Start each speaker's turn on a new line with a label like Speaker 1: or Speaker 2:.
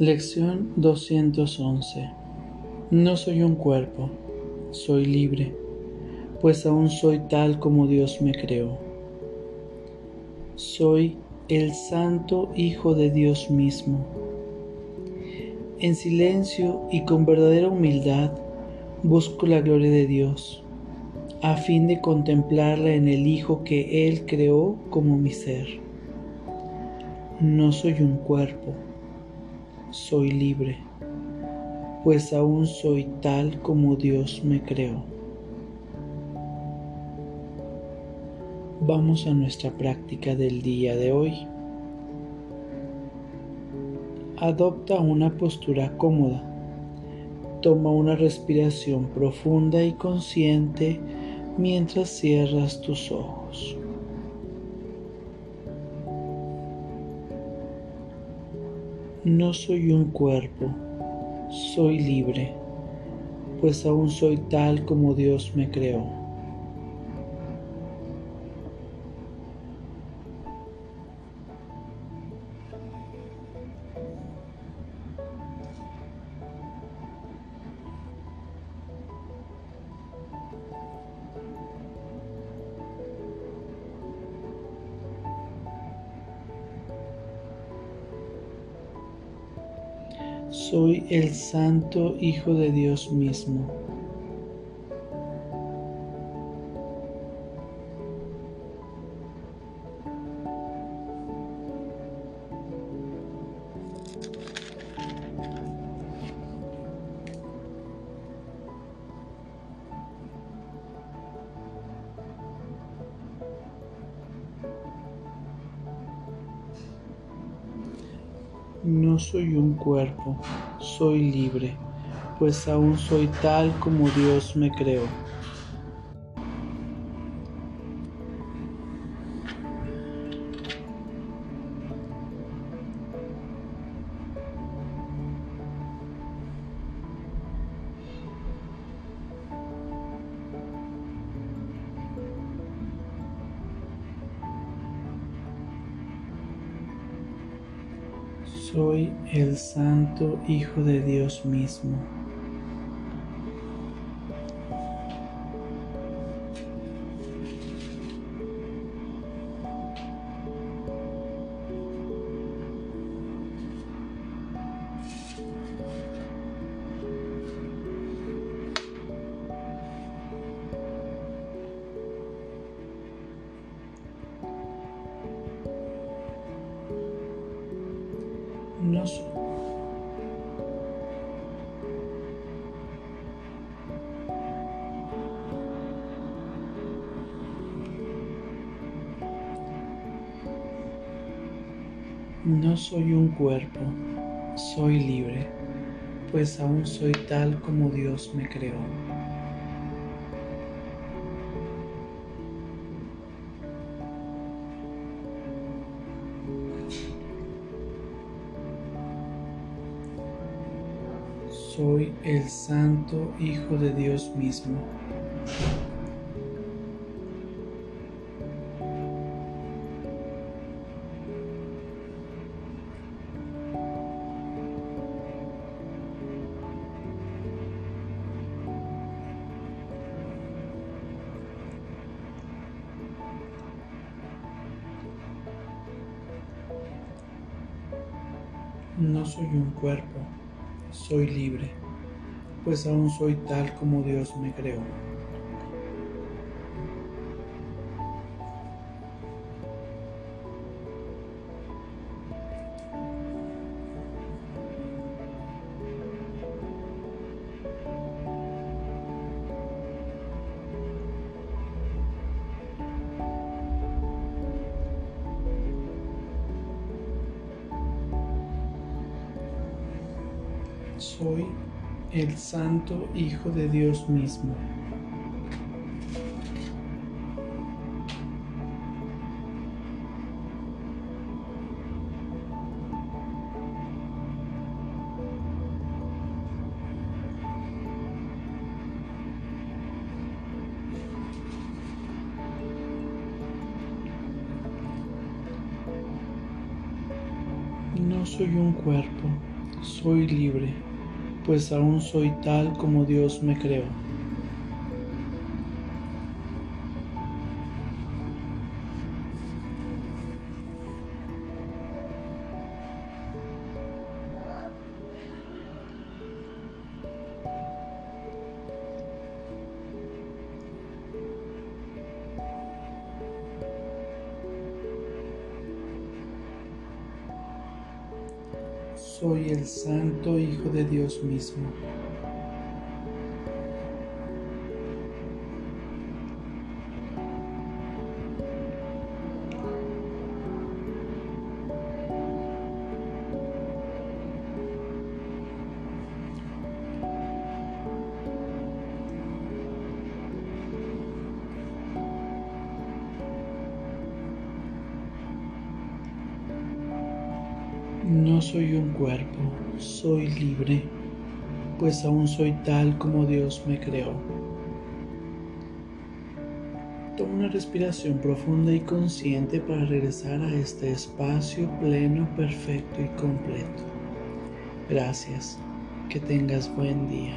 Speaker 1: Lección 211 No soy un cuerpo, soy libre, pues aún soy tal como Dios me creó. Soy el Santo Hijo de Dios mismo. En silencio y con verdadera humildad busco la gloria de Dios, a fin de contemplarla en el Hijo que Él creó como mi ser. No soy un cuerpo, soy libre, pues aún soy tal como Dios me creó. Vamos a nuestra práctica del día de hoy. Adopta una postura cómoda. Toma una respiración profunda y consciente mientras cierras tus ojos. No soy un cuerpo, soy libre, pues aún soy tal como Dios me creó. Soy el Santo Hijo de Dios mismo. No soy un cuerpo, soy libre, pues aún soy tal como Dios me creó. Soy el Santo Hijo de Dios mismo. No soy un cuerpo, soy libre, pues aún soy tal como Dios me creó. Soy el Santo Hijo de Dios mismo. No soy un cuerpo, soy libre, pues aún soy tal como Dios me creó. Soy el Santo Hijo de Dios mismo. No soy un cuerpo, soy libre, pues aún soy tal como Dios me creó. Soy el Santo Hijo de Dios mismo. No soy un cuerpo, soy libre, pues aún soy tal como Dios me creó. Toma una respiración profunda y consciente para regresar a este espacio pleno, perfecto y completo. Gracias. Que tengas buen día.